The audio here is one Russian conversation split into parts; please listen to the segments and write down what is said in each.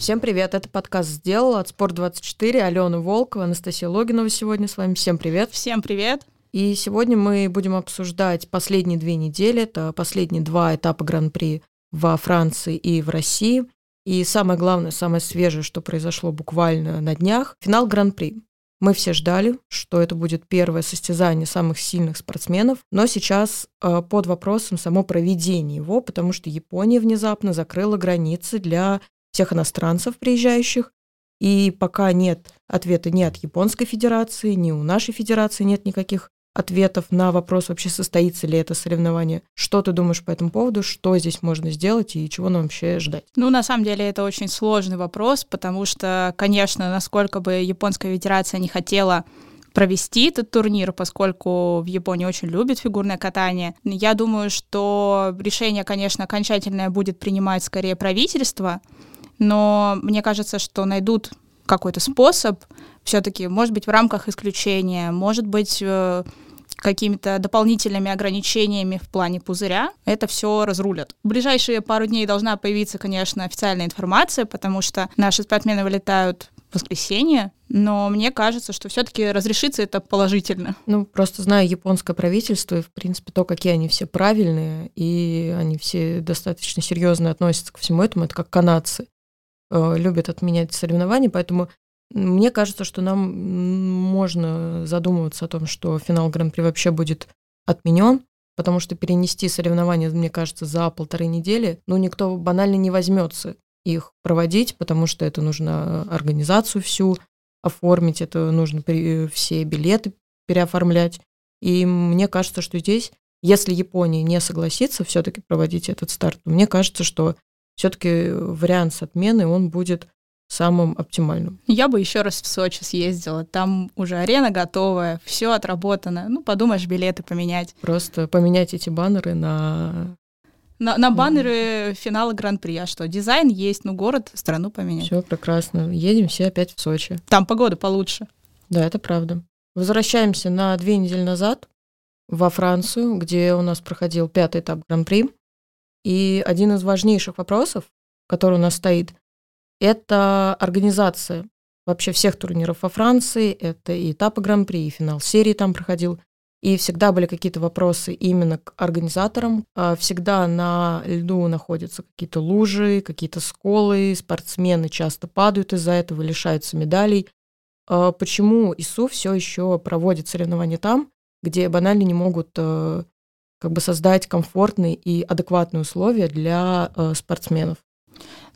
Всем привет, это подкаст «Сделала» от Спорт24, Алена Волкова, Анастасия Логинова сегодня с вами. Всем привет. Всем привет. И сегодня мы будем обсуждать последние две недели, это последние два этапа Гран-при во Франции и в России. И самое главное, самое свежее, что произошло буквально на днях, финал Гран-при. Мы все ждали, что это будет первое состязание самых сильных спортсменов, но сейчас э, под вопросом само проведение его, потому что Япония внезапно закрыла границы для всех иностранцев, приезжающих. И пока нет ответа ни от Японской Федерации, ни у нашей Федерации нет никаких ответов на вопрос, вообще состоится ли это соревнование. Что ты думаешь по этому поводу? Что здесь можно сделать и чего нам вообще ждать? Ну, на самом деле, это очень сложный вопрос, потому что, конечно, насколько бы Японская Федерация не хотела провести этот турнир, поскольку в Японии очень любят фигурное катание. Я думаю, что решение, конечно, окончательное будет принимать скорее правительство, но мне кажется, что найдут какой-то способ все-таки, может быть, в рамках исключения, может быть, э, какими-то дополнительными ограничениями в плане пузыря, это все разрулят. В ближайшие пару дней должна появиться, конечно, официальная информация, потому что наши спортсмены вылетают воскресенье, но мне кажется, что все-таки разрешится это положительно. Ну, просто знаю японское правительство и, в принципе, то, какие они все правильные, и они все достаточно серьезно относятся ко всему этому, это как канадцы любят отменять соревнования, поэтому мне кажется, что нам можно задумываться о том, что финал Гран-при вообще будет отменен, потому что перенести соревнования, мне кажется, за полторы недели, ну, никто банально не возьмется их проводить, потому что это нужно организацию всю оформить, это нужно все билеты переоформлять. И мне кажется, что здесь, если Япония не согласится все-таки проводить этот старт, то мне кажется, что все-таки вариант с отменой, он будет самым оптимальным. Я бы еще раз в Сочи съездила. Там уже арена готовая, все отработано. Ну, подумаешь, билеты поменять. Просто поменять эти баннеры на на, на баннеры финала Гран-при. А что, дизайн есть, ну город, страну поменять. Все прекрасно. Едем все опять в Сочи. Там погода получше. Да, это правда. Возвращаемся на две недели назад во Францию, где у нас проходил пятый этап Гран-при. И один из важнейших вопросов, который у нас стоит, это организация вообще всех турниров во Франции. Это и этапы Гран-при, и финал серии там проходил. И всегда были какие-то вопросы именно к организаторам. А, всегда на льду находятся какие-то лужи, какие-то сколы, спортсмены часто падают из-за этого, лишаются медалей. А, почему ИСУ все еще проводит соревнования там, где банально не могут э, как бы создать комфортные и адекватные условия для э, спортсменов?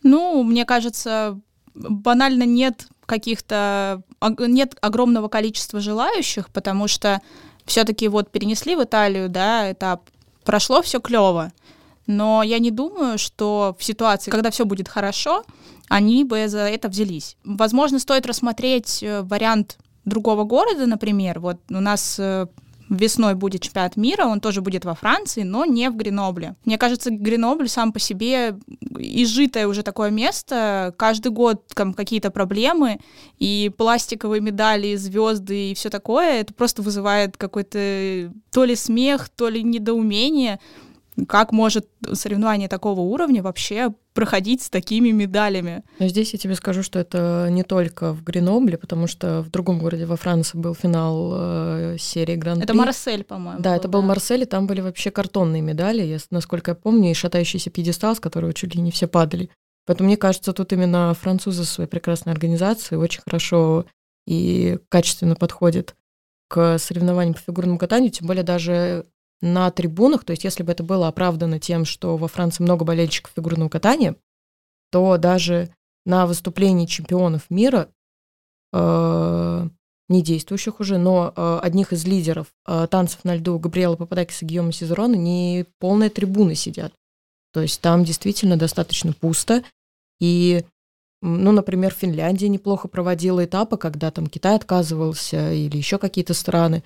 Ну, мне кажется, банально нет каких-то нет огромного количества желающих, потому что все-таки вот перенесли в Италию, да, этап, прошло все клево. Но я не думаю, что в ситуации, когда все будет хорошо, они бы за это взялись. Возможно, стоит рассмотреть э, вариант другого города, например. Вот у нас э, весной будет чемпионат мира, он тоже будет во Франции, но не в Гренобле. Мне кажется, Гренобль сам по себе изжитое уже такое место, каждый год там какие-то проблемы, и пластиковые медали, звезды и все такое, это просто вызывает какой-то то ли смех, то ли недоумение, как может соревнование такого уровня вообще проходить с такими медалями? Но здесь я тебе скажу, что это не только в Гренобле, потому что в другом городе во Франции был финал э, серии Гран-при. Это Марсель, по-моему. Да, был, это был да. Марсель, и там были вообще картонные медали, я, насколько я помню, и шатающийся пьедестал, с которого чуть ли не все падали. Поэтому мне кажется, тут именно французы своей прекрасной организацией очень хорошо и качественно подходят к соревнованиям по фигурному катанию, тем более даже на трибунах, то есть если бы это было оправдано тем, что во Франции много болельщиков фигурного катания, то даже на выступлении чемпионов мира, э, не действующих уже, но э, одних из лидеров э, танцев на льду Габриэла Пападакиса и Гиома Сизерона не полные трибуны сидят. То есть там действительно достаточно пусто. И, ну, например, Финляндия неплохо проводила этапы, когда там Китай отказывался или еще какие-то страны.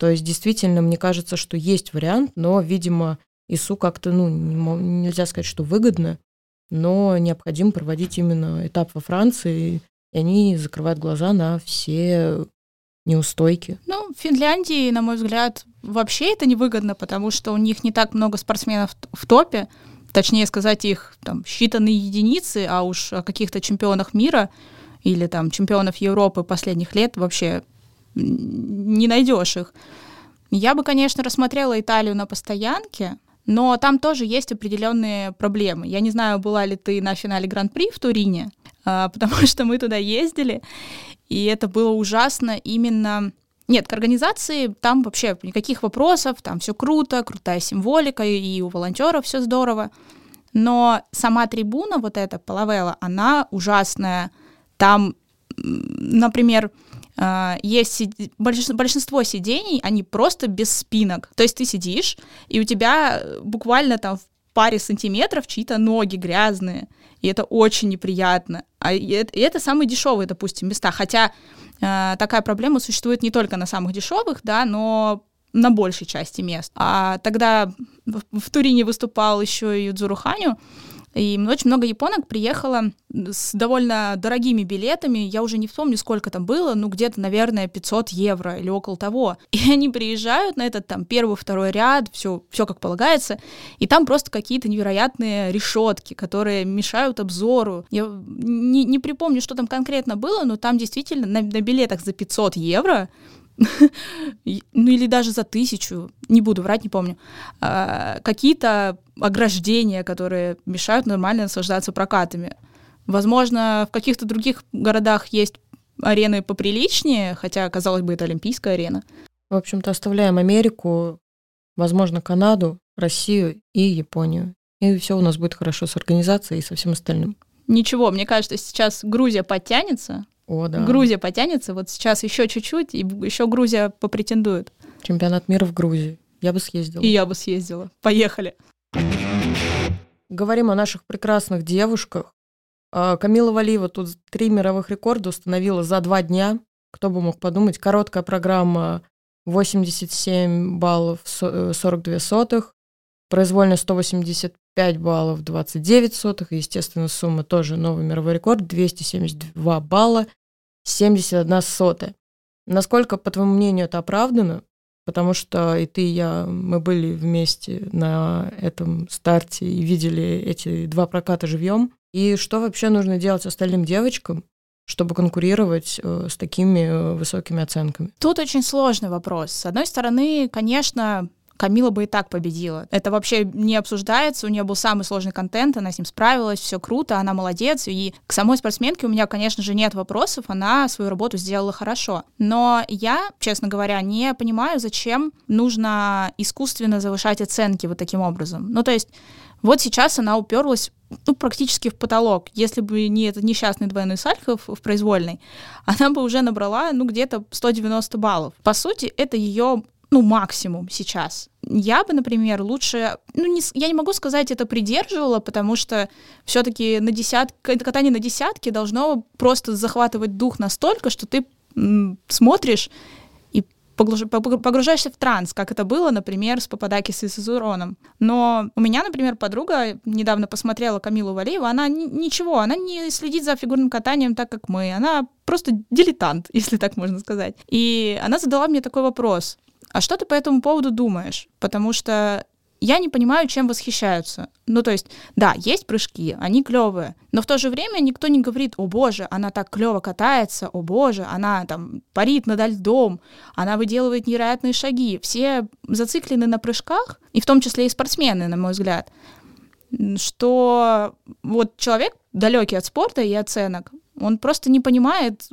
То есть действительно, мне кажется, что есть вариант, но, видимо, ИСУ как-то, ну, нельзя сказать, что выгодно, но необходимо проводить именно этап во Франции, и они закрывают глаза на все неустойки. Ну, в Финляндии, на мой взгляд, вообще это невыгодно, потому что у них не так много спортсменов в топе, точнее сказать их там считанные единицы, а уж о каких-то чемпионах мира или там чемпионов Европы последних лет вообще не найдешь их. Я бы, конечно, рассмотрела Италию на постоянке, но там тоже есть определенные проблемы. Я не знаю, была ли ты на финале Гран-при в Турине, а, потому что мы туда ездили, и это было ужасно именно... Нет, к организации там вообще никаких вопросов, там все круто, крутая символика, и у волонтеров все здорово. Но сама трибуна, вот эта Палавела, она ужасная. Там, например, есть большинство сидений, они просто без спинок. То есть ты сидишь, и у тебя буквально там в паре сантиметров чьи-то ноги грязные и это очень неприятно. А и это, самые дешевые, допустим, места. Хотя э, такая проблема существует не только на самых дешевых, да, но на большей части мест. А тогда в, в Турине выступал еще и Юдзуру Ханю, и очень много японок приехало с довольно дорогими билетами. Я уже не вспомню, сколько там было, ну где-то, наверное, 500 евро или около того. И они приезжают на этот там первый, второй ряд, все, все как полагается, и там просто какие-то невероятные решетки, которые мешают обзору. Я не, не припомню, что там конкретно было, но там действительно на, на билетах за 500 евро ну или даже за тысячу, не буду врать, не помню, а, какие-то ограждения, которые мешают нормально наслаждаться прокатами. Возможно, в каких-то других городах есть арены поприличнее, хотя, казалось бы, это Олимпийская арена. В общем-то, оставляем Америку, возможно, Канаду, Россию и Японию. И все у нас будет хорошо с организацией и со всем остальным. Ничего, мне кажется, сейчас Грузия подтянется, о, да. Грузия потянется, вот сейчас еще чуть-чуть, и еще Грузия попретендует. Чемпионат мира в Грузии. Я бы съездила. И я бы съездила. Поехали. Говорим о наших прекрасных девушках. А, Камила Валиева тут три мировых рекорда установила за два дня. Кто бы мог подумать, короткая программа 87 баллов 42 сотых, произвольно 185 баллов 29 сотых, естественно, сумма тоже новый мировой рекорд, 272 балла 71 сотая. Насколько, по твоему мнению, это оправдано? Потому что и ты, и я, мы были вместе на этом старте и видели эти два проката живьем. И что вообще нужно делать остальным девочкам, чтобы конкурировать э, с такими э, высокими оценками? Тут очень сложный вопрос. С одной стороны, конечно, Камила бы и так победила. Это вообще не обсуждается, у нее был самый сложный контент, она с ним справилась, все круто, она молодец, и к самой спортсменке у меня, конечно же, нет вопросов, она свою работу сделала хорошо. Но я, честно говоря, не понимаю, зачем нужно искусственно завышать оценки вот таким образом. Ну, то есть вот сейчас она уперлась ну, практически в потолок. Если бы не этот несчастный двойной сальхов в произвольной, она бы уже набрала, ну, где-то 190 баллов. По сути, это ее ну, максимум сейчас. Я бы, например, лучше, ну, не, я не могу сказать, это придерживала, потому что все-таки на десят, катание на десятке должно просто захватывать дух настолько, что ты смотришь и погружаешься в транс, как это было, например, с Пападаки с Изуроном. Но у меня, например, подруга недавно посмотрела Камилу Валееву, она ничего, она не следит за фигурным катанием так, как мы, она просто дилетант, если так можно сказать. И она задала мне такой вопрос. А что ты по этому поводу думаешь? Потому что я не понимаю, чем восхищаются. Ну, то есть, да, есть прыжки, они клевые, но в то же время никто не говорит, о боже, она так клево катается, о боже, она там парит над льдом, она выделывает невероятные шаги. Все зациклены на прыжках, и в том числе и спортсмены, на мой взгляд, что вот человек далекий от спорта и оценок, он просто не понимает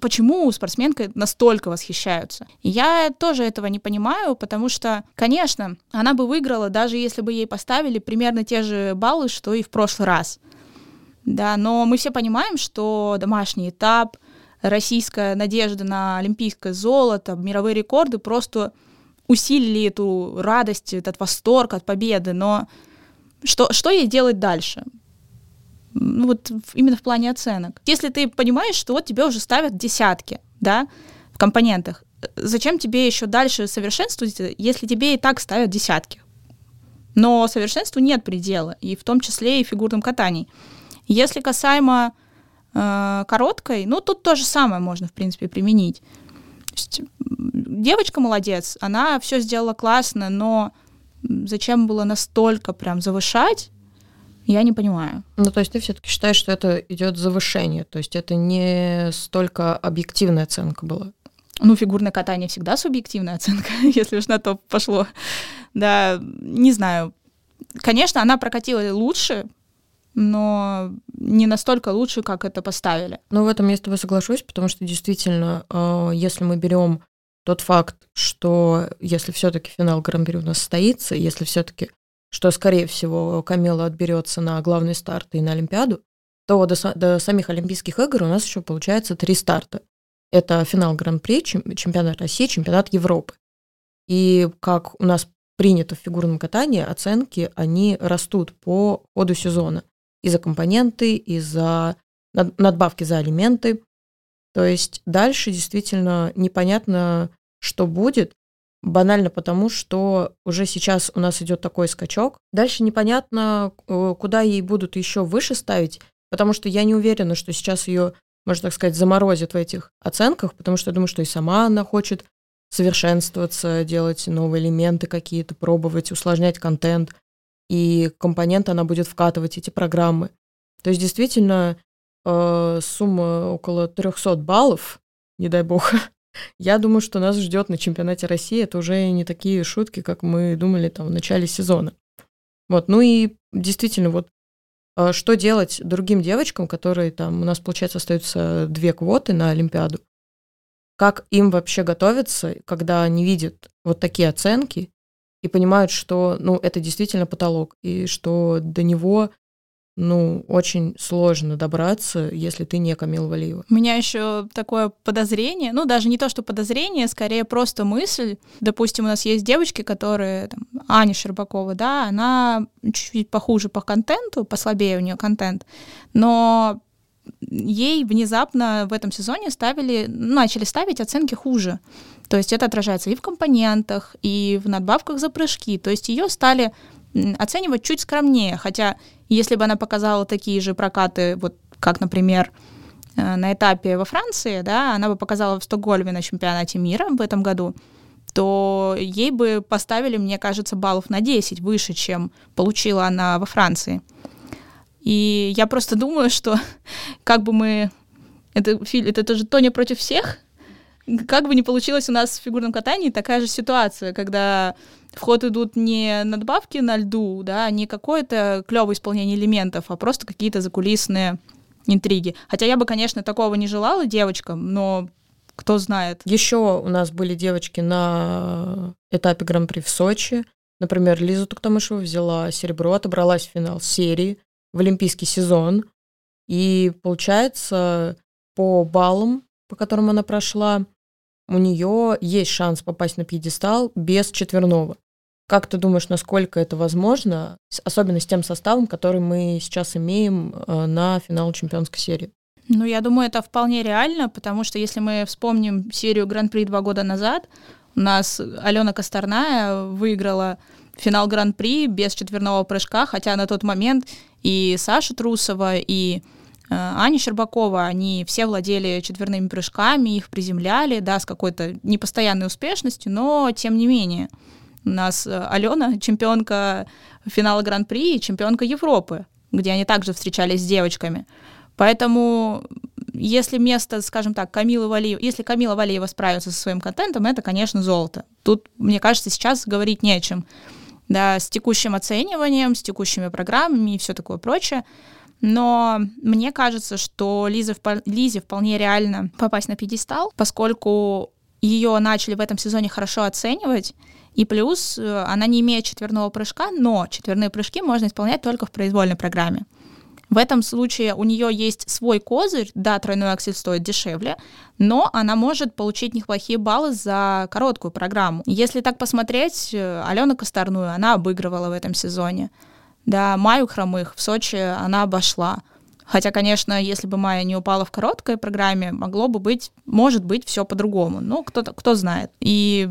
почему спортсменкой настолько восхищаются. Я тоже этого не понимаю, потому что, конечно, она бы выиграла, даже если бы ей поставили примерно те же баллы, что и в прошлый раз. Да, но мы все понимаем, что домашний этап, российская надежда на олимпийское золото, мировые рекорды просто усилили эту радость, этот восторг от победы, но что, что ей делать дальше? Ну, вот именно в плане оценок. Если ты понимаешь, что вот тебе уже ставят десятки, да, в компонентах, зачем тебе еще дальше совершенствовать, если тебе и так ставят десятки? Но совершенству нет предела, и в том числе и фигурном катании. Если касаемо э, короткой, ну тут то же самое можно, в принципе, применить. Девочка молодец, она все сделала классно, но зачем было настолько прям завышать, я не понимаю. Ну, то есть ты все-таки считаешь, что это идет завышение, то есть это не столько объективная оценка была? Ну, фигурное катание всегда субъективная оценка, если уж на то пошло. Да, не знаю. Конечно, она прокатила лучше, но не настолько лучше, как это поставили. Ну, в этом я с тобой соглашусь, потому что действительно, э, если мы берем тот факт, что если все-таки финал Гран-при у нас состоится, если все-таки, что скорее всего Камила отберется на главный старт и на Олимпиаду, то до, до самих Олимпийских игр у нас еще получается три старта. Это финал Гран-при, чемпионат России, чемпионат Европы. И как у нас принято в фигурном катании, оценки, они растут по ходу сезона. И за компоненты, и за надбавки за алименты. То есть дальше действительно непонятно, что будет, банально потому, что уже сейчас у нас идет такой скачок. Дальше непонятно, э, куда ей будут еще выше ставить, потому что я не уверена, что сейчас ее, можно так сказать, заморозят в этих оценках, потому что я думаю, что и сама она хочет совершенствоваться, делать новые элементы какие-то, пробовать, усложнять контент, и компоненты она будет вкатывать эти программы. То есть действительно э, сумма около 300 баллов, не дай бог, Я думаю, что нас ждет на чемпионате России. Это уже не такие шутки, как мы думали там в начале сезона. Вот, ну и действительно, вот а, что делать другим девочкам, которые там, у нас, получается, остаются две квоты на Олимпиаду, как им вообще готовиться, когда они видят вот такие оценки и понимают, что, ну, это действительно потолок, и что до него ну, очень сложно добраться, если ты не Камил Валиева. У меня еще такое подозрение, ну, даже не то, что подозрение, скорее просто мысль. Допустим, у нас есть девочки, которые, там, Аня Щербакова, да, она чуть-чуть похуже по контенту, послабее у нее контент, но ей внезапно в этом сезоне ставили, начали ставить оценки хуже. То есть это отражается и в компонентах, и в надбавках за прыжки. То есть ее стали оценивать чуть скромнее, хотя если бы она показала такие же прокаты, вот как, например, э, на этапе во Франции, да, она бы показала в Стокгольме на чемпионате мира в этом году, то ей бы поставили, мне кажется, баллов на 10 выше, чем получила она во Франции. И я просто думаю, что как бы мы... Это, это, это же Тоня против всех, как бы ни получилось у нас в фигурном катании, такая же ситуация, когда в ход идут не надбавки на льду, да, не какое-то клевое исполнение элементов, а просто какие-то закулисные интриги. Хотя я бы, конечно, такого не желала девочкам, но кто знает. Еще у нас были девочки на этапе Гран-при в Сочи. Например, Лиза Туктамышева взяла серебро, отобралась в финал серии в олимпийский сезон. И получается, по баллам, по которым она прошла, у нее есть шанс попасть на пьедестал без четверного. Как ты думаешь, насколько это возможно, особенно с тем составом, который мы сейчас имеем э, на финал чемпионской серии? Ну, я думаю, это вполне реально, потому что если мы вспомним серию Гран-при два года назад, у нас Алена Косторная выиграла финал Гран-при без четверного прыжка, хотя на тот момент и Саша Трусова, и Аня Щербакова, они все владели четверными прыжками, их приземляли, да, с какой-то непостоянной успешностью, но тем не менее. У нас э, Алена, чемпионка финала Гран-при и чемпионка Европы, где они также встречались с девочками. Поэтому если место, скажем так, Камилы Валиева, если Камила Валиева справится со своим контентом, это, конечно, золото. Тут, мне кажется, сейчас говорить не о чем. Да, с текущим оцениванием, с текущими программами и все такое прочее. Но мне кажется, что Лиза, Лизе вполне реально попасть на пьедестал, поскольку ее начали в этом сезоне хорошо оценивать, и плюс э, она не имеет четверного прыжка, но четверные прыжки можно исполнять только в произвольной программе. В этом случае у нее есть свой козырь, да, тройной аксель стоит дешевле, но она может получить неплохие баллы за короткую программу. Если так посмотреть, э, Алена Косторную она обыгрывала в этом сезоне. Да, Маю Хромых в Сочи она обошла. Хотя, конечно, если бы Майя не упала в короткой программе, могло бы быть, может быть, все по-другому. Ну, кто, кто знает. И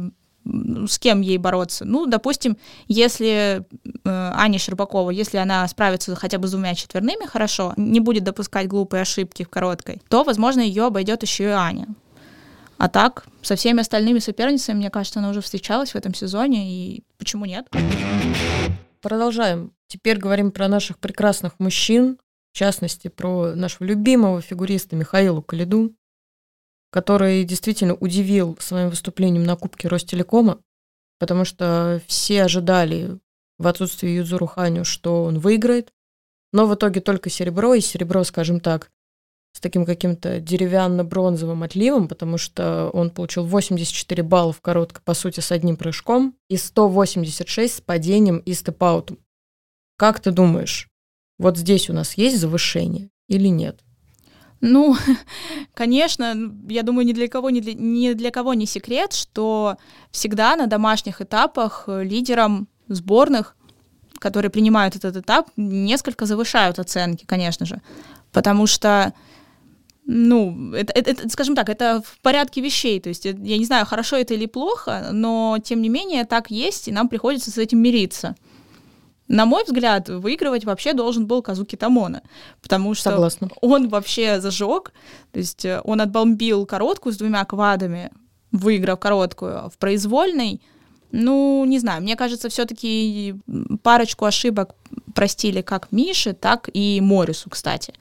с кем ей бороться? Ну, допустим, если э, Аня Щербакова, если она справится хотя бы с двумя четверными хорошо, не будет допускать глупые ошибки в короткой, то, возможно, ее обойдет еще и Аня. А так, со всеми остальными соперницами, мне кажется, она уже встречалась в этом сезоне, и почему нет? Продолжаем. Теперь говорим про наших прекрасных мужчин, в частности, про нашего любимого фигуриста Михаила Калиду, который действительно удивил своим выступлением на Кубке Ростелекома, потому что все ожидали в отсутствии Юзуру Ханю, что он выиграет, но в итоге только серебро, и серебро, скажем так, с таким каким-то деревянно-бронзовым отливом, потому что он получил 84 балла в короткой, по сути, с одним прыжком и 186 с падением и степаутом. Как ты думаешь, вот здесь у нас есть завышение или нет? Ну, конечно, я думаю, ни для кого, ни для, ни для кого не секрет, что всегда на домашних этапах лидерам сборных, которые принимают этот этап, несколько завышают оценки, конечно же. Потому что ну, это, это, это, скажем так, это в порядке вещей. То есть я не знаю, хорошо это или плохо, но тем не менее так есть, и нам приходится с этим мириться. На мой взгляд, выигрывать вообще должен был Казуки Тамона, потому что Согласна. он вообще зажег, то есть э, он отбомбил короткую с двумя квадами, выиграв короткую в произвольной. Ну, не знаю, мне кажется, все-таки парочку ошибок простили как Мише, так и Морису, кстати.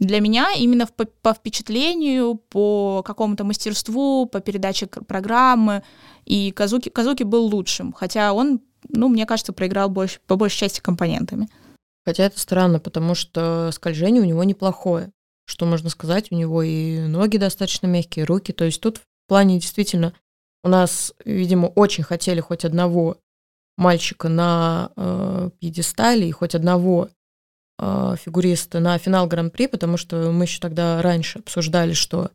Для меня именно по, по впечатлению, по какому-то мастерству, по передаче программы, и Казуки, Казуки был лучшим, хотя он ну, мне кажется, проиграл больше, по большей части компонентами. Хотя это странно, потому что скольжение у него неплохое. Что можно сказать, у него и ноги достаточно мягкие, руки. То есть тут в плане действительно у нас, видимо, очень хотели хоть одного мальчика на э, пьедестале и хоть одного фигуриста на финал Гран-при, потому что мы еще тогда раньше обсуждали, что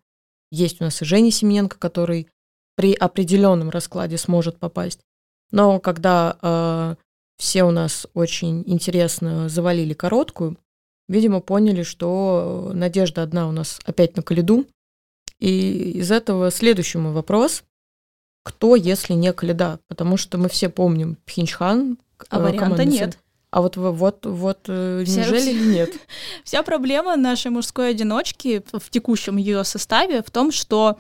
есть у нас и Женя Семененко, который при определенном раскладе сможет попасть. Но когда э, все у нас очень интересно завалили короткую, видимо, поняли, что надежда одна у нас опять на Калиду. И из этого следующий мой вопрос. Кто, если не Калида? Потому что мы все помним Пхенчхан. А варианта нет. А вот вот вот э, Вся... неужели нет? Вся проблема нашей мужской одиночки в текущем ее составе в том, что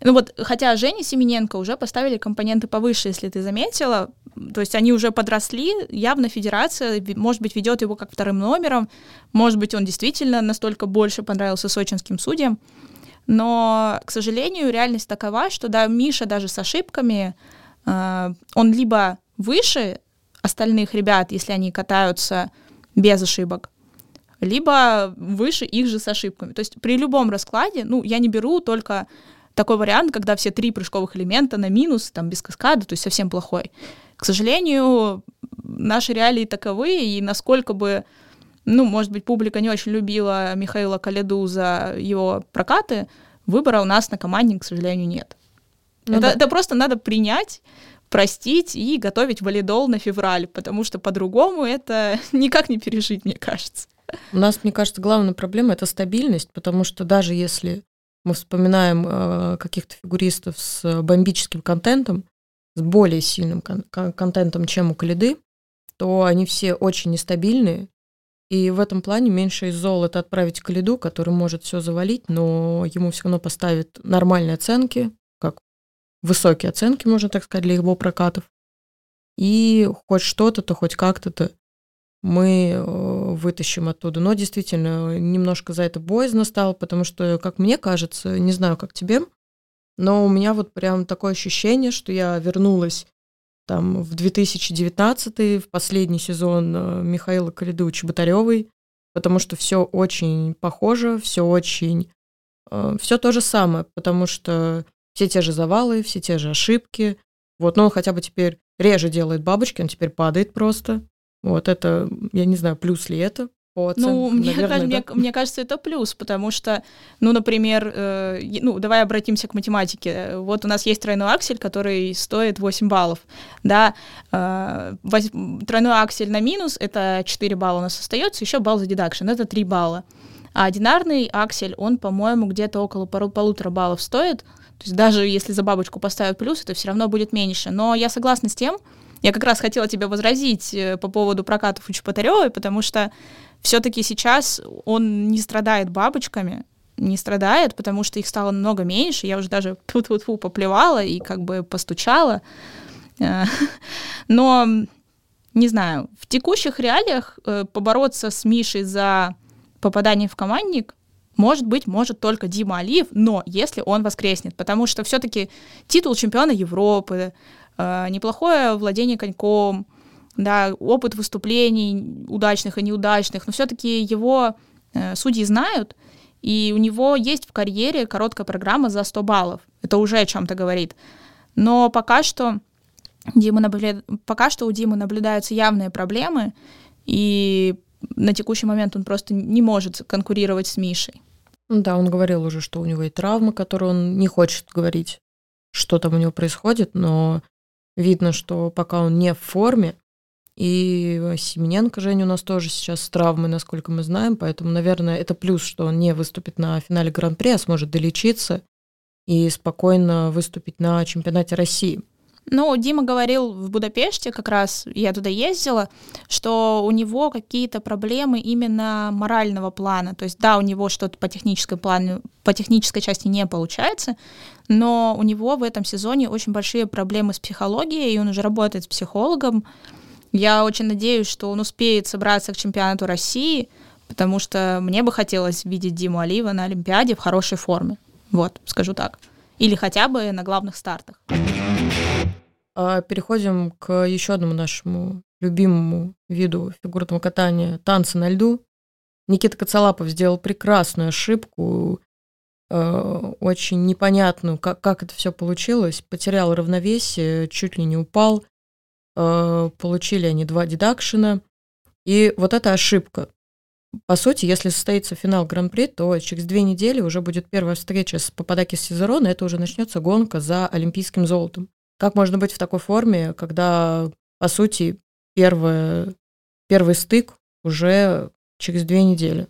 ну вот, хотя Жене Семененко уже поставили компоненты повыше, если ты заметила, то есть они уже подросли, явно федерация, может быть, ведет его как вторым номером, может быть, он действительно настолько больше понравился сочинским судьям, но, к сожалению, реальность такова, что да, Миша даже с ошибками, э, он либо выше остальных ребят, если они катаются без ошибок, либо выше их же с ошибками. То есть при любом раскладе, ну, я не беру только такой вариант, когда все три прыжковых элемента на минус, там, без каскада, то есть совсем плохой. К сожалению, наши реалии таковы, и насколько бы, ну, может быть, публика не очень любила Михаила Каледу за его прокаты, выбора у нас на команде, к сожалению, нет. Ну, это, да. это просто надо принять, простить и готовить валидол на февраль, потому что по-другому это никак не пережить, мне кажется. У нас, мне кажется, главная проблема это стабильность, потому что даже если мы вспоминаем э, каких-то фигуристов с бомбическим контентом, с более сильным кон- контентом, чем у Калиды, то они все очень нестабильные. И в этом плане меньше из зол это отправить Калиду, который может все завалить, но ему все равно поставят нормальные оценки, высокие оценки, можно так сказать, для его прокатов. И хоть что-то, то хоть как-то-то мы э, вытащим оттуда. Но действительно, немножко за это боязно стало, потому что, как мне кажется, не знаю, как тебе, но у меня вот прям такое ощущение, что я вернулась там в 2019 в последний сезон э, Михаила Калидовича Батаревой, потому что все очень похоже, все очень... Э, все то же самое, потому что все те же завалы, все те же ошибки. Вот, но он хотя бы теперь реже делает бабочки, он теперь падает просто. Вот это, я не знаю, плюс ли это по оценкам, ну, мне, наверное, да? мне, мне кажется, это плюс, потому что, ну, например, э, ну, давай обратимся к математике. Вот у нас есть тройной аксель, который стоит 8 баллов, да, э, тройной аксель на минус — это 4 балла у нас остается, еще балл за дедакшн — это 3 балла. А одинарный аксель, он, по-моему, где-то около полу полутора баллов стоит, то есть даже если за бабочку поставят плюс, это все равно будет меньше. Но я согласна с тем, я как раз хотела тебя возразить э, по поводу прокатов у Чеботаревой, потому что все-таки сейчас он не страдает бабочками, не страдает, потому что их стало намного меньше. Я уже даже тут вот фу поплевала и как бы постучала. Э, но, не знаю, в текущих реалиях э, побороться с Мишей за попадание в командник может быть, может только Дима Алиев, но если он воскреснет, потому что все-таки титул чемпиона Европы, э, неплохое владение коньком, да, опыт выступлений удачных и неудачных, но все-таки его э, судьи знают, и у него есть в карьере короткая программа за 100 баллов. Это уже о чем-то говорит. Но пока что, Дима наблюдает, пока что у Димы наблюдаются явные проблемы, и на текущий момент он просто не может конкурировать с Мишей. Ну да, он говорил уже, что у него и травма, которую он не хочет говорить, что там у него происходит, но видно, что пока он не в форме, и Семененко Женя у нас тоже сейчас с травмой, насколько мы знаем, поэтому, наверное, это плюс, что он не выступит на финале Гран-при, а сможет долечиться и спокойно выступить на чемпионате России. Ну, Дима говорил в Будапеште, как раз я туда ездила, что у него какие-то проблемы именно морального плана. То есть, да, у него что-то по технической плану, по технической части не получается, но у него в этом сезоне очень большие проблемы с психологией, и он уже работает с психологом. Я очень надеюсь, что он успеет собраться к чемпионату России, потому что мне бы хотелось видеть Диму Алиева на Олимпиаде в хорошей форме. Вот, скажу так. Или хотя бы на главных стартах. А переходим к еще одному нашему любимому виду фигурного катания – танцы на льду. Никита Коцалапов сделал прекрасную ошибку, э, очень непонятную, как, как это все получилось. Потерял равновесие, чуть ли не упал. Э, получили они два дедакшена. И вот эта ошибка. По сути, если состоится финал Гран-при, то через две недели уже будет первая встреча с Пападаки Сизерона, это уже начнется гонка за олимпийским золотом. Как можно быть в такой форме, когда, по сути, первое, первый стык уже через две недели?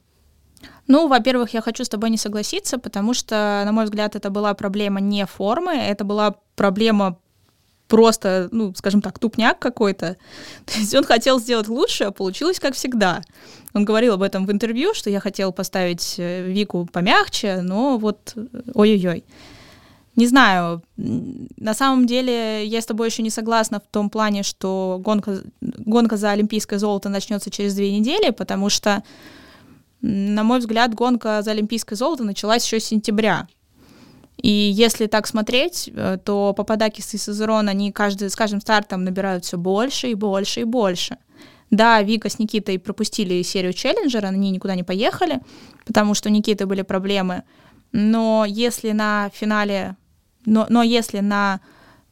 Ну, во-первых, я хочу с тобой не согласиться, потому что, на мой взгляд, это была проблема не формы, это была проблема просто, ну, скажем так, тупняк какой-то. То есть он хотел сделать лучше, а получилось как всегда. Он говорил об этом в интервью, что я хотел поставить э, Вику помягче, но вот э, ой-ой-ой. Не знаю, на самом деле я с тобой еще не согласна в том плане, что гонка, гонка за олимпийское золото начнется через две недели, потому что, на мой взгляд, гонка за олимпийское золото началась еще с сентября. И если так смотреть, э, то Пападакис и Сезерон, они каждый, с каждым стартом набирают все больше и больше и больше. Да, Вика с Никитой пропустили серию челленджера, они никуда не поехали, потому что у Никиты были проблемы. Но если на финале но, но если на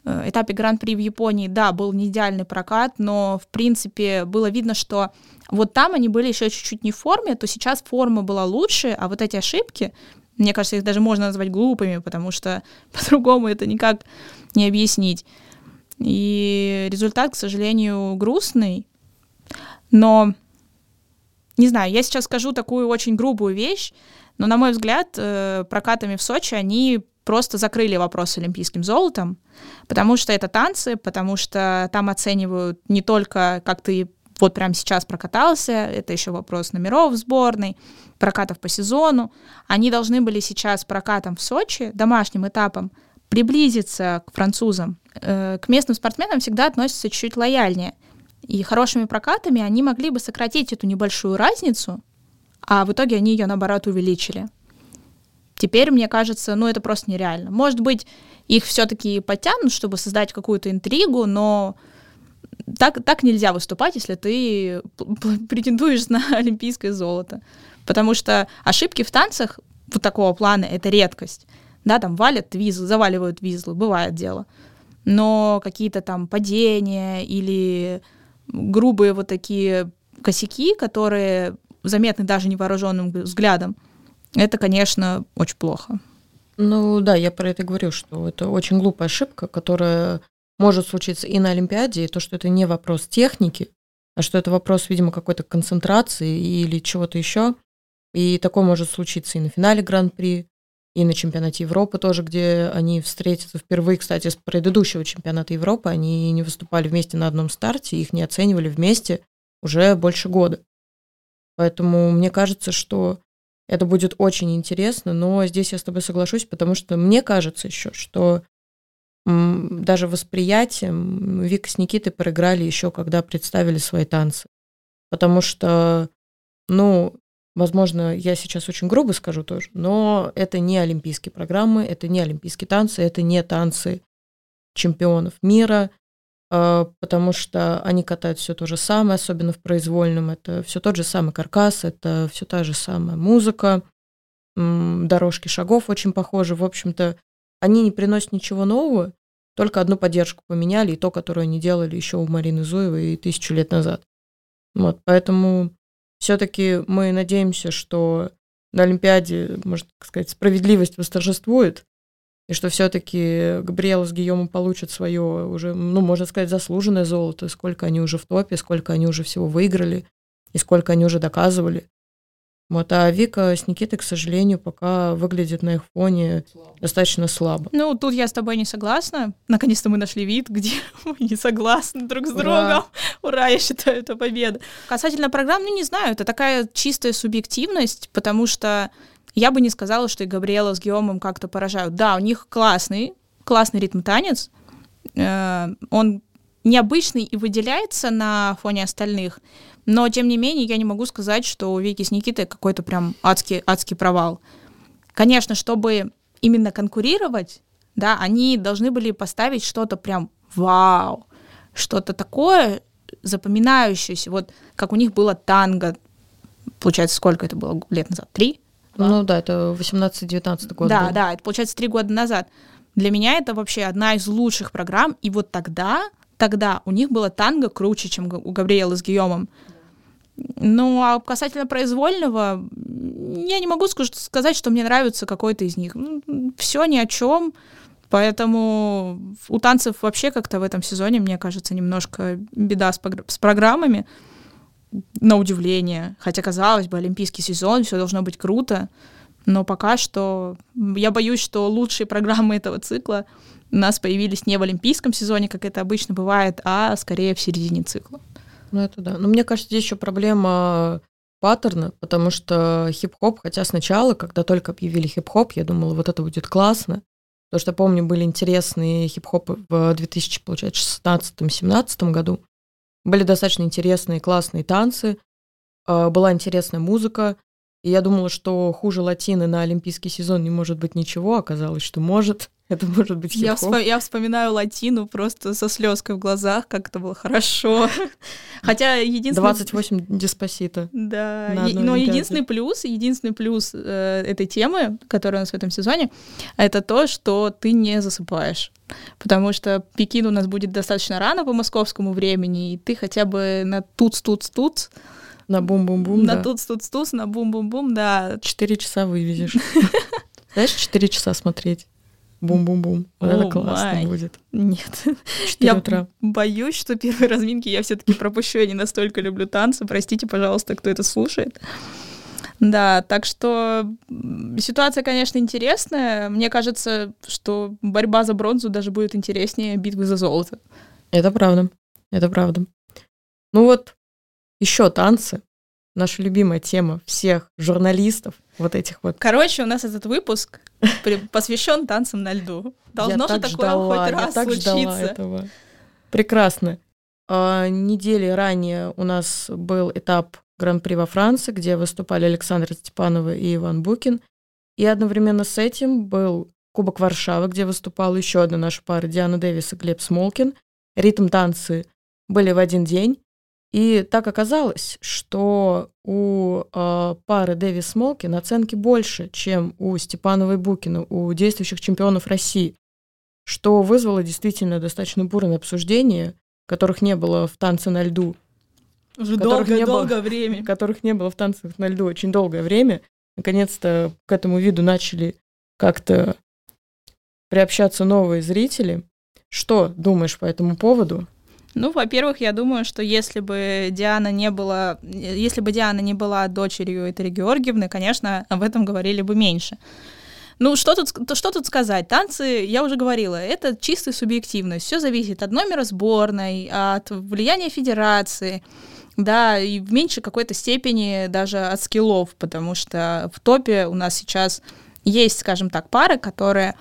э, этапе Гран-при в Японии, да, был не идеальный прокат, но, в принципе, было видно, что вот там они были еще чуть-чуть не в форме, то сейчас форма была лучше, а вот эти ошибки, мне кажется, их даже можно назвать глупыми, потому что по-другому это никак не объяснить. И результат, к сожалению, грустный, но не знаю, я сейчас скажу такую очень грубую вещь, но, на мой взгляд, э, прокатами в Сочи они просто закрыли вопрос с олимпийским золотом, потому что это танцы, потому что там оценивают не только, как ты вот прямо сейчас прокатался, это еще вопрос номеров в сборной, прокатов по сезону. Они должны были сейчас прокатом в Сочи, домашним этапом, приблизиться к французам. Э, к местным спортсменам всегда относятся чуть-чуть лояльнее. И хорошими прокатами они могли бы сократить эту небольшую разницу, а в итоге они ее, наоборот, увеличили. Теперь, мне кажется, ну это просто нереально. Может быть, их все-таки потянут, чтобы создать какую-то интригу, но так, так нельзя выступать, если ты претендуешь на олимпийское золото. Потому что ошибки в танцах вот такого плана — это редкость. Да, там валят визлы, заваливают визлы, бывает дело. Но какие-то там падения или грубые вот такие косяки, которые заметны даже невооруженным взглядом, это, конечно, очень плохо. Ну да, я про это говорю, что это очень глупая ошибка, которая может случиться и на Олимпиаде, и то, что это не вопрос техники, а что это вопрос, видимо, какой-то концентрации или чего-то еще. И такое может случиться и на финале Гран-при, и на чемпионате Европы тоже, где они встретятся впервые, кстати, с предыдущего чемпионата Европы. Они не выступали вместе на одном старте, их не оценивали вместе уже больше года. Поэтому мне кажется, что Это будет очень интересно, но здесь я с тобой соглашусь, потому что мне кажется еще, что даже восприятием Вика с Никитой проиграли еще, когда представили свои танцы. Потому что, ну, возможно, я сейчас очень грубо скажу тоже, но это не олимпийские программы, это не олимпийские танцы, это не танцы чемпионов мира, потому что они катают все то же самое, особенно в произвольном. Это все тот же самый каркас, это все та же самая музыка, дорожки шагов очень похожи. В общем-то, они не приносят ничего нового, только одну поддержку поменяли, и то, которую они делали еще у Марины Зуевой и тысячу лет назад. Вот, поэтому все-таки мы надеемся, что на Олимпиаде, можно сказать, справедливость восторжествует, и что все-таки Габриэла с Гийомом получат свое уже, ну, можно сказать, заслуженное золото, сколько они уже в топе, сколько они уже всего выиграли, и сколько они уже доказывали. Вот, а Вика с Никитой, к сожалению, пока выглядит на их фоне слабо. достаточно слабо. Ну, тут я с тобой не согласна. Наконец-то мы нашли вид, где мы не согласны друг с Ура. другом. Ура, я считаю, это победа. Касательно программ, ну, не знаю, это такая чистая субъективность, потому что я бы не сказала, что и Габриэла с Геомом как-то поражают. Да, у них классный, классный ритм танец. Э, он необычный и выделяется на фоне остальных, но, тем не менее, я не могу сказать, что у Вики с Никитой какой-то прям адский, адский провал. Конечно, чтобы именно конкурировать, да, они должны были поставить что-то прям вау, что-то такое запоминающееся, вот как у них было танго, получается, сколько это было лет назад? Три? Ну да, это 18-19 год. Да, был. да, это получается три года назад. Для меня это вообще одна из лучших программ, и вот тогда, тогда у них было танго круче, чем у Габриэлы с Гийомом. Ну, а касательно произвольного, я не могу сказать, что мне нравится какой-то из них. Ну, Все ни о чем. Поэтому у танцев вообще как-то в этом сезоне, мне кажется, немножко беда с, с программами, на удивление. Хотя, казалось бы, олимпийский сезон, все должно быть круто. Но пока что я боюсь, что лучшие программы этого цикла у нас появились не в олимпийском сезоне, как это обычно бывает, а скорее в середине цикла. Ну, это да. Но мне кажется, здесь еще проблема паттерна, потому что хип-хоп, хотя сначала, когда только объявили хип-хоп, я думала, вот это будет классно. Потому что, помню, были интересные хип-хопы в 2016-2017 году. Были достаточно интересные, классные танцы, а, была интересная музыка. И я думала, что хуже латины на олимпийский сезон не может быть ничего, оказалось, что может. Это может быть я, вспом- я вспоминаю латину просто со слезкой в глазах, как это было хорошо. Хотя единственный... 28 диспосита. Да, е- но единственный плюс, единственный плюс э, этой темы, которая у нас в этом сезоне, это то, что ты не засыпаешь. Потому что Пекин у нас будет достаточно рано по московскому времени, и ты хотя бы на туц-туц-туц на бум-бум-бум, На да. туц-туц-туц, на бум-бум-бум, да. Четыре часа вывезешь. Знаешь, четыре часа смотреть. Бум-бум-бум. это классно май. будет. Нет. Я утра. боюсь, что первые разминки я все-таки пропущу. Я не настолько люблю танцы. Простите, пожалуйста, кто это слушает. Да, так что ситуация, конечно, интересная. Мне кажется, что борьба за бронзу даже будет интереснее битвы за золото. Это правда. Это правда. Ну вот, еще танцы наша любимая тема всех журналистов, вот этих вот. Короче, у нас этот выпуск посвящен танцам на льду. Должно же такое ждала, хоть раз я так случиться. Ждала этого. Прекрасно. А, недели ранее у нас был этап Гран-при во Франции, где выступали Александр Степанова и Иван Букин. И одновременно с этим был Кубок Варшавы, где выступала еще одна наша пара Диана Дэвис и Глеб Смолкин. Ритм танцы были в один день. И так оказалось, что у э, пары Дэвис Смолкин оценки больше, чем у Степанова и Букина, у действующих чемпионов России, что вызвало действительно достаточно бурное обсуждение, которых не было в танце на льду. Уже долгое-долгое время. Которых не было в танцах на льду очень долгое время. Наконец-то к этому виду начали как-то приобщаться новые зрители. Что думаешь по этому поводу? Ну, во-первых, я думаю, что если бы Диана не была, если бы Диана не была дочерью Этери Георгиевны, конечно, об этом говорили бы меньше. Ну, что тут, что тут сказать? Танцы, я уже говорила, это чистая субъективность. Все зависит от номера сборной, от влияния федерации. да, и в меньшей какой-то степени даже от скиллов, потому что в топе у нас сейчас есть, скажем так, пары, которые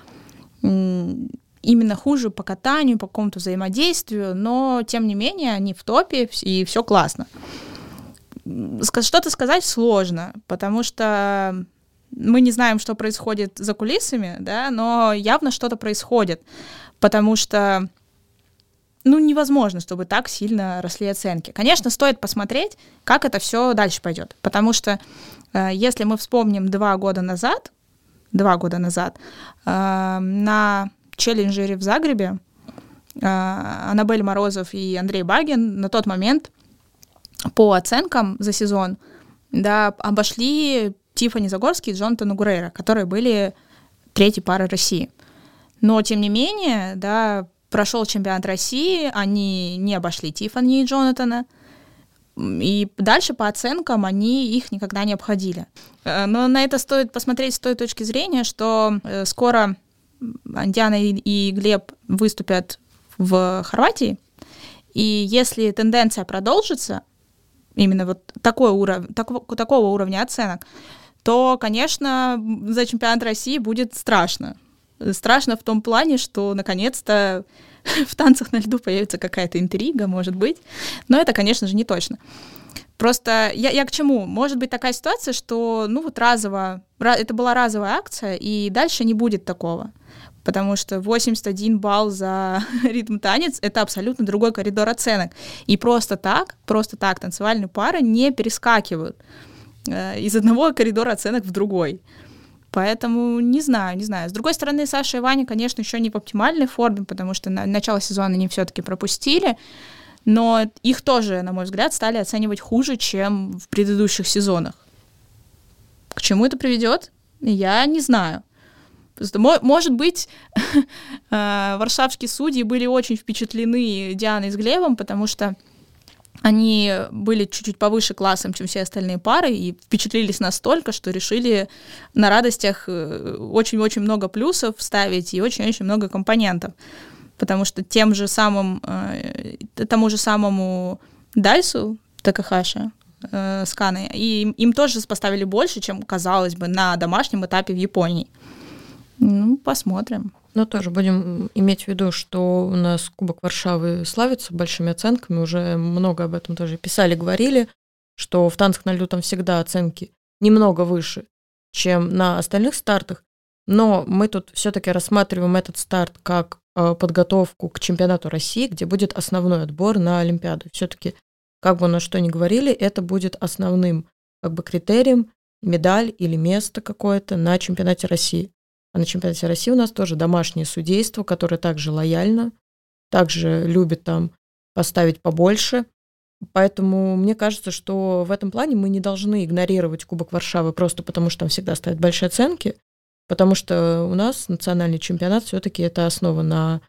именно хуже по катанию, по какому-то взаимодействию, но тем не менее они в топе, и все классно. Что-то сказать сложно, потому что мы не знаем, что происходит за кулисами, да, но явно что-то происходит, потому что ну, невозможно, чтобы так сильно росли оценки. Конечно, стоит посмотреть, как это все дальше пойдет, потому что э, если мы вспомним два года назад, два года назад, э, на челленджере в Загребе э, Аннабель Морозов и Андрей Багин на тот момент по оценкам за сезон да, обошли Тифани Загорский и Джонатана Гурейра, которые были третьей парой России. Но, тем не менее, да, прошел чемпионат России, они не обошли Тифани и Джонатана, и дальше по оценкам они их никогда не обходили. Э, но на это стоит посмотреть с той точки зрения, что э, скоро Диана и Глеб выступят в Хорватии, и если тенденция продолжится, именно вот такой уров... такого, такого уровня оценок, то, конечно, за чемпионат России будет страшно. Страшно в том плане, что наконец-то в танцах на льду появится какая-то интрига, может быть. Но это, конечно же, не точно. Просто я, я к чему? Может быть такая ситуация, что, ну вот разово, это была разовая акция, и дальше не будет такого. Потому что 81 балл за ритм танец — это абсолютно другой коридор оценок. И просто так, просто так танцевальные пары не перескакивают э, из одного коридора оценок в другой. Поэтому не знаю, не знаю. С другой стороны, Саша и Ваня, конечно, еще не в оптимальной форме, потому что на начало сезона они все-таки пропустили. Но их тоже, на мой взгляд, стали оценивать хуже, чем в предыдущих сезонах. К чему это приведет? Я не знаю. Может быть, э, варшавские судьи были очень впечатлены Дианой с Глебом, потому что они были чуть-чуть повыше классом, чем все остальные пары, и впечатлились настолько, что решили на радостях э, очень-очень много плюсов вставить и очень-очень много компонентов. Потому что тем же самым, э, тому же самому Дайсу Такахаши э, с Каной, и им тоже поставили больше, чем, казалось бы, на домашнем этапе в Японии. Ну, посмотрим. Но тоже будем иметь в виду, что у нас Кубок Варшавы славится большими оценками. Уже много об этом тоже писали, говорили, что в танцах на льду там всегда оценки немного выше, чем на остальных стартах. Но мы тут все-таки рассматриваем этот старт как подготовку к чемпионату России, где будет основной отбор на Олимпиаду. Все-таки, как бы на что ни говорили, это будет основным как бы критерием медаль или место какое-то на чемпионате России. А на чемпионате России у нас тоже домашнее судейство, которое также лояльно, также любит там поставить побольше. Поэтому мне кажется, что в этом плане мы не должны игнорировать Кубок Варшавы просто потому, что там всегда ставят большие оценки, потому что у нас национальный чемпионат все-таки это основа на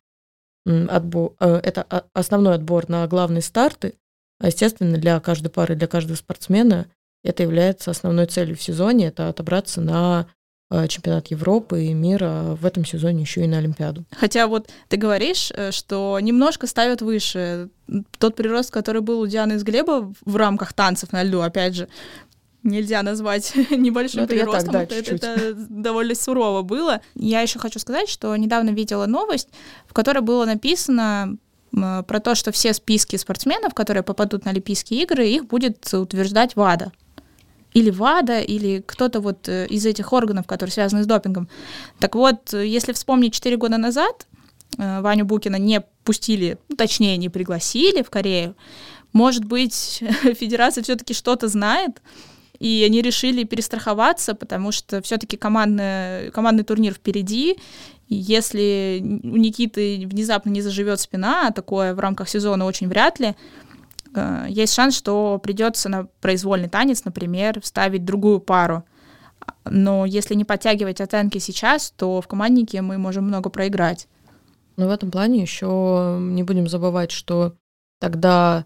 отбор, э, это основной отбор на главные старты, а естественно для каждой пары, для каждого спортсмена это является основной целью в сезоне, это отобраться на Э, чемпионат Европы и мира в этом сезоне еще и на Олимпиаду. Хотя вот ты говоришь, э, что немножко ставят выше. Тот прирост, который был у Дианы из Глеба в рамках танцев на льду, опять же, нельзя назвать небольшим ну, это приростом. Так, да, это, это довольно сурово было. Я еще хочу сказать, что недавно видела новость, в которой было написано про то, что все списки спортсменов, которые попадут на Олимпийские игры, их будет утверждать ВАДА или ВАДА, или кто-то вот э, из этих органов, которые связаны с допингом. Так вот, если вспомнить 4 года назад, э, Ваню Букина не пустили, ну, точнее, не пригласили в Корею, может быть, федерация все-таки что-то знает, и они решили перестраховаться, потому что все-таки командный, командный турнир впереди, и если у Никиты внезапно не заживет спина, а такое в рамках сезона очень вряд ли, Э, есть шанс, что придется на произвольный танец, например, вставить другую пару. Но если не подтягивать оценки сейчас, то в команднике мы можем много проиграть. Но в этом плане еще не будем забывать, что тогда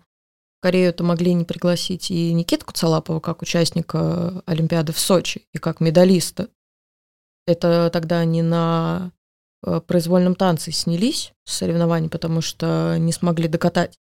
Корею-то могли не пригласить и Никитку Цалапова как участника Олимпиады в Сочи и как медалиста. Это тогда не на э, произвольном танце снялись с соревнований, потому что не смогли докатать.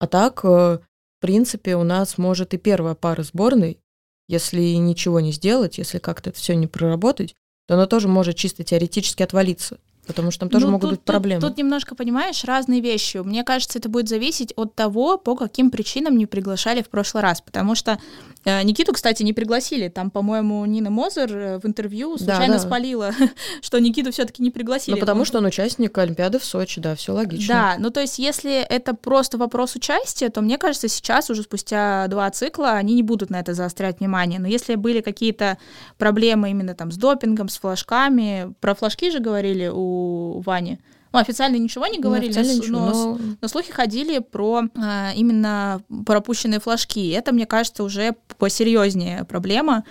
А так, э, принципе, у нас может и первая пара сборной, если ничего не сделать, если как-то это все не проработать, то она тоже может чисто теоретически отвалиться. Потому что там тоже ну, могут тут, быть проблемы. Тут, тут немножко, понимаешь, разные вещи. Мне кажется, это будет зависеть от того, по каким причинам не приглашали в прошлый раз. Потому что э, Никиту, кстати, не пригласили. Там, по-моему, Нина Мозер э, в интервью случайно да, да. спалила, что Никиту все-таки не пригласили. Ну, потому что он участник Олимпиады в Сочи, да, все логично. Да, ну то есть, если это просто вопрос участия, то мне кажется, сейчас, уже спустя два цикла, они не будут на это заострять внимание. Но если были какие-то проблемы именно там с допингом, с флажками, про флажки же говорили у Вани. Ну, официально ничего не говорили, ну, ничего, но, но... но слухи ходили про а, именно пропущенные флажки. Это, мне кажется, уже посерьезнее проблема.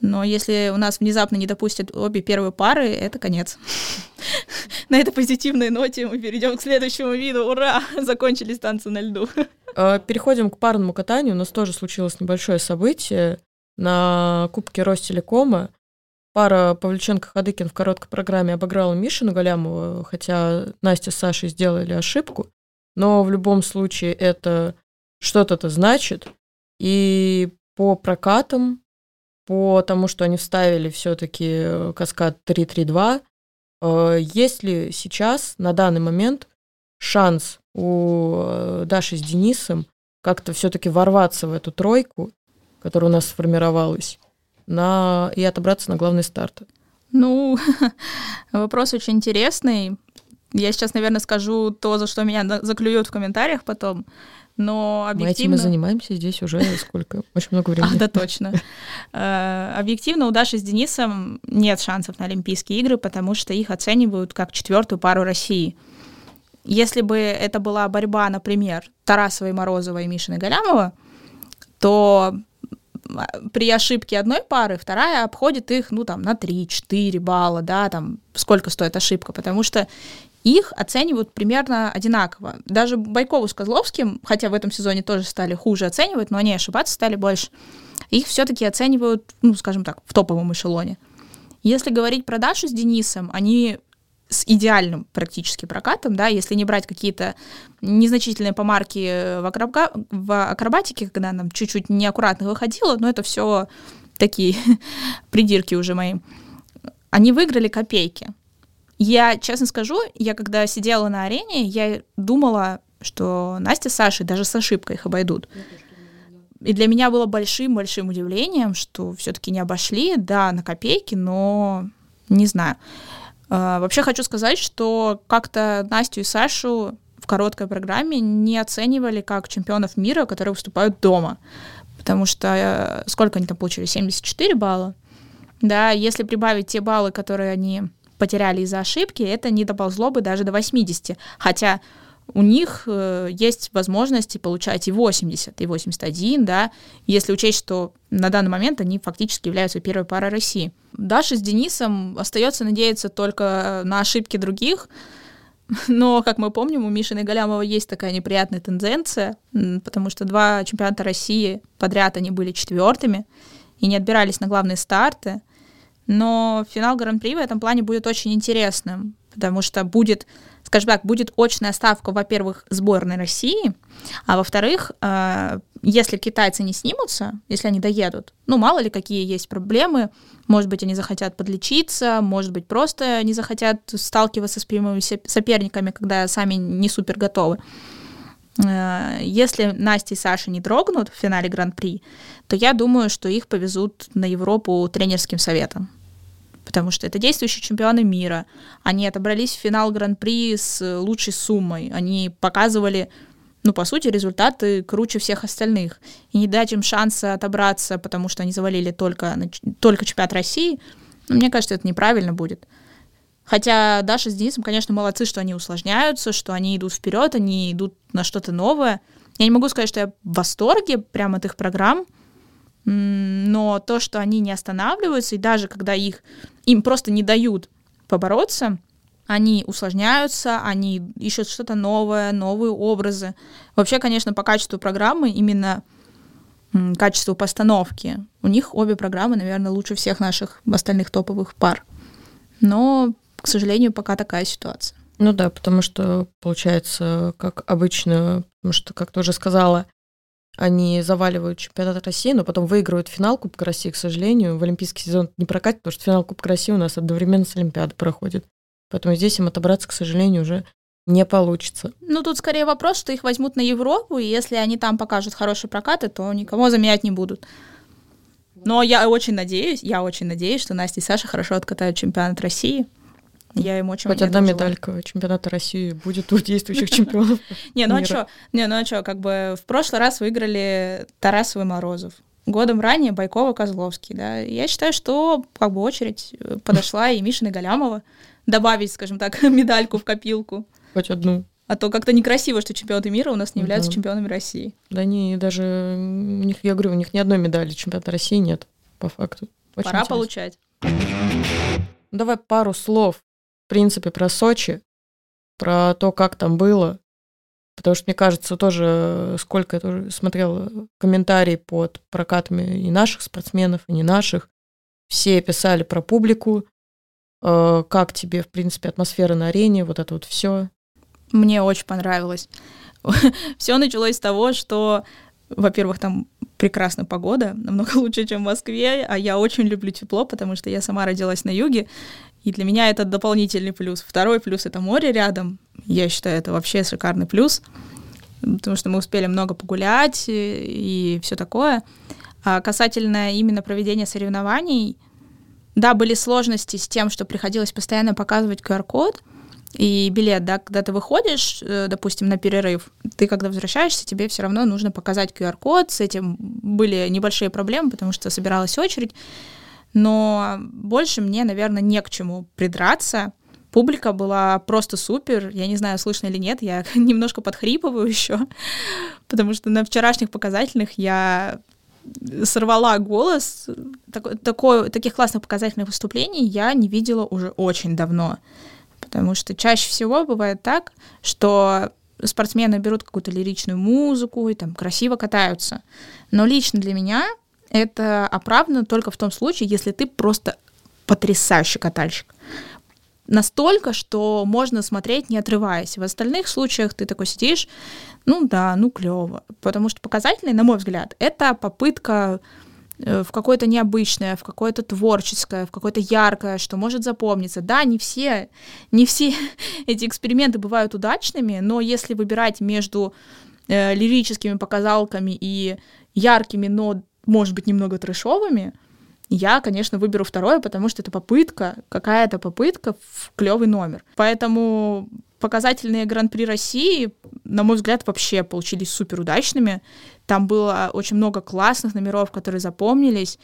Но если у нас внезапно не допустят обе первые пары, это конец. На этой позитивной ноте мы перейдем к следующему виду. Ура! Закончились танцы на льду. А, переходим к парному катанию. У нас тоже случилось небольшое событие на Кубке Ростелекома. Пара Павлюченко-Хадыкин в короткой программе обыграла Мишину Галямову, хотя Настя с Сашей сделали ошибку. Но в любом случае это что-то-то значит. И по прокатам, по тому, что они вставили все-таки каскад 332, э, есть ли сейчас, на данный момент, шанс у э, Даши с Денисом как-то все-таки ворваться в эту тройку, которая у нас сформировалась? На, и отобраться на главный старт? Ну, вопрос очень интересный. Я сейчас, наверное, скажу то, за что меня заклюют в комментариях потом. Но объективно... Мы этим и занимаемся здесь уже сколько? Очень много времени. А, да, точно. Э, объективно у Даши с Денисом нет шансов на Олимпийские игры, потому что их оценивают как четвертую пару России. Если бы это была борьба, например, Тарасова и Морозова и Мишины Галямова, то при ошибке одной пары вторая обходит их, ну, там, на 3-4 балла, да, там, сколько стоит ошибка, потому что их оценивают примерно одинаково. Даже Байкову с Козловским, хотя в этом сезоне тоже стали хуже оценивать, но они ошибаться стали больше, их все-таки оценивают, ну, скажем так, в топовом эшелоне. Если говорить про Дашу с Денисом, они с идеальным практически прокатом, да, если не брать какие-то незначительные помарки в, акроба в акробатике, когда нам чуть-чуть неаккуратно выходило, но это все такие придирки уже мои. Они выиграли копейки. Я, честно скажу, я когда сидела на арене, я думала, что Настя с Сашей даже с ошибкой их обойдут. И для меня было большим-большим удивлением, что все-таки не обошли, да, на копейки, но не знаю. А, вообще хочу сказать, что как-то Настю и Сашу в короткой программе не оценивали как чемпионов мира, которые выступают дома. Потому что э, сколько они там получили? 74 балла. Да, если прибавить те баллы, которые они потеряли из-за ошибки, это не доползло бы даже до 80. Хотя у них э, есть возможности получать и 80, и 81, да, если учесть, что на данный момент они фактически являются первой парой России. Даша с Денисом остается надеяться только на ошибки других, но, как мы помним, у Мишины Галямова есть такая неприятная тенденция, потому что два чемпионата России подряд они были четвертыми и не отбирались на главные старты. Но финал Гран-при в этом плане будет очень интересным, потому что будет скажем так, будет очная ставка, во-первых, сборной России, а во-вторых, э, если китайцы не снимутся, если они доедут, ну, мало ли какие есть проблемы, может быть, они захотят подлечиться, может быть, просто не захотят сталкиваться с прямыми соперниками, когда сами не супер готовы. Э, если Настя и Саша не дрогнут в финале Гран-при, то я думаю, что их повезут на Европу тренерским советом потому что это действующие чемпионы мира. Они отобрались в финал Гран-при с лучшей суммой. Они показывали, ну, по сути, результаты круче всех остальных. И не дать им шанса отобраться, потому что они завалили только, только чемпионат России, ну, мне кажется, это неправильно будет. Хотя Даша с Денисом, конечно, молодцы, что они усложняются, что они идут вперед, они идут на что-то новое. Я не могу сказать, что я в восторге прямо от их программ, но то, что они не останавливаются, и даже когда их, им просто не дают побороться, они усложняются, они ищут что-то новое, новые образы. Вообще, конечно, по качеству программы, именно качеству постановки, у них обе программы, наверное, лучше всех наших остальных топовых пар. Но, к сожалению, пока такая ситуация. Ну да, потому что получается, как обычно, потому что, как ты уже сказала, они заваливают чемпионат России, но потом выигрывают финал Кубка России, к сожалению. В олимпийский сезон не прокатит, потому что финал Кубка России у нас одновременно с Олимпиадой проходит. Поэтому здесь им отобраться, к сожалению, уже не получится. Ну, тут скорее вопрос, что их возьмут на Европу, и если они там покажут хорошие прокаты, то никого заменять не будут. Но я очень надеюсь, я очень надеюсь, что Настя и Саша хорошо откатают чемпионат России. Я им очень Хоть одна медалька чемпионата России будет у действующих чемпионов. Не, ну а что? Не, ну а что, как бы в прошлый раз выиграли Тарасов и Морозов. Годом ранее Байкова Козловский, да. Я считаю, что как бы очередь э, подошла и Мишина Галямова добавить, скажем так, медальку в копилку. Хоть одну. А то как-то некрасиво, что чемпионаты мира у нас не являются да. чемпионами России. Да не, даже у них, я говорю, у них ни одной медали чемпионата России нет, по факту. Очень Пора интересно. получать. Давай пару слов в принципе, про Сочи, про то, как там было. Потому что, мне кажется, тоже, сколько я тоже смотрела комментарии под прокатами и наших спортсменов, и не наших, все писали про публику, э, как тебе, в принципе, атмосфера на арене, вот это вот все. Мне очень понравилось. все началось с того, что, во-первых, там прекрасная погода, намного лучше, чем в Москве, а я очень люблю тепло, потому что я сама родилась на юге, и для меня это дополнительный плюс. Второй плюс — это море рядом. Я считаю, это вообще шикарный плюс, потому что мы успели много погулять и, и все такое. А касательно именно проведения соревнований, да, были сложности с тем, что приходилось постоянно показывать QR-код и билет, да, когда ты выходишь, э, допустим, на перерыв, ты когда возвращаешься, тебе все равно нужно показать QR-код, с этим были небольшие проблемы, потому что собиралась очередь, но больше мне, наверное, не к чему придраться. Публика была просто супер. Я не знаю, слышно или нет, я немножко подхрипываю еще, потому что на вчерашних показательных я сорвала голос. Так, такой, таких классных показательных выступлений я не видела уже очень давно. Потому что чаще всего бывает так, что спортсмены берут какую-то лиричную музыку и там красиво катаются. Но лично для меня это оправдано только в том случае, если ты просто потрясающий катальщик. Настолько, что можно смотреть, не отрываясь. В остальных случаях ты такой сидишь, ну да, ну клево. Потому что показательный, на мой взгляд, это попытка э, в какое-то необычное, в какое-то творческое, в какое-то яркое, что может запомниться. Да, не все, не все эти эксперименты бывают удачными, но если выбирать между э, лирическими показалками и яркими, но может быть, немного трэшовыми, я, конечно, выберу второе, потому что это попытка, какая-то попытка в клевый номер. Поэтому показательные Гран-при России, на мой взгляд, вообще получились супер удачными. Там было очень много классных номеров, которые запомнились.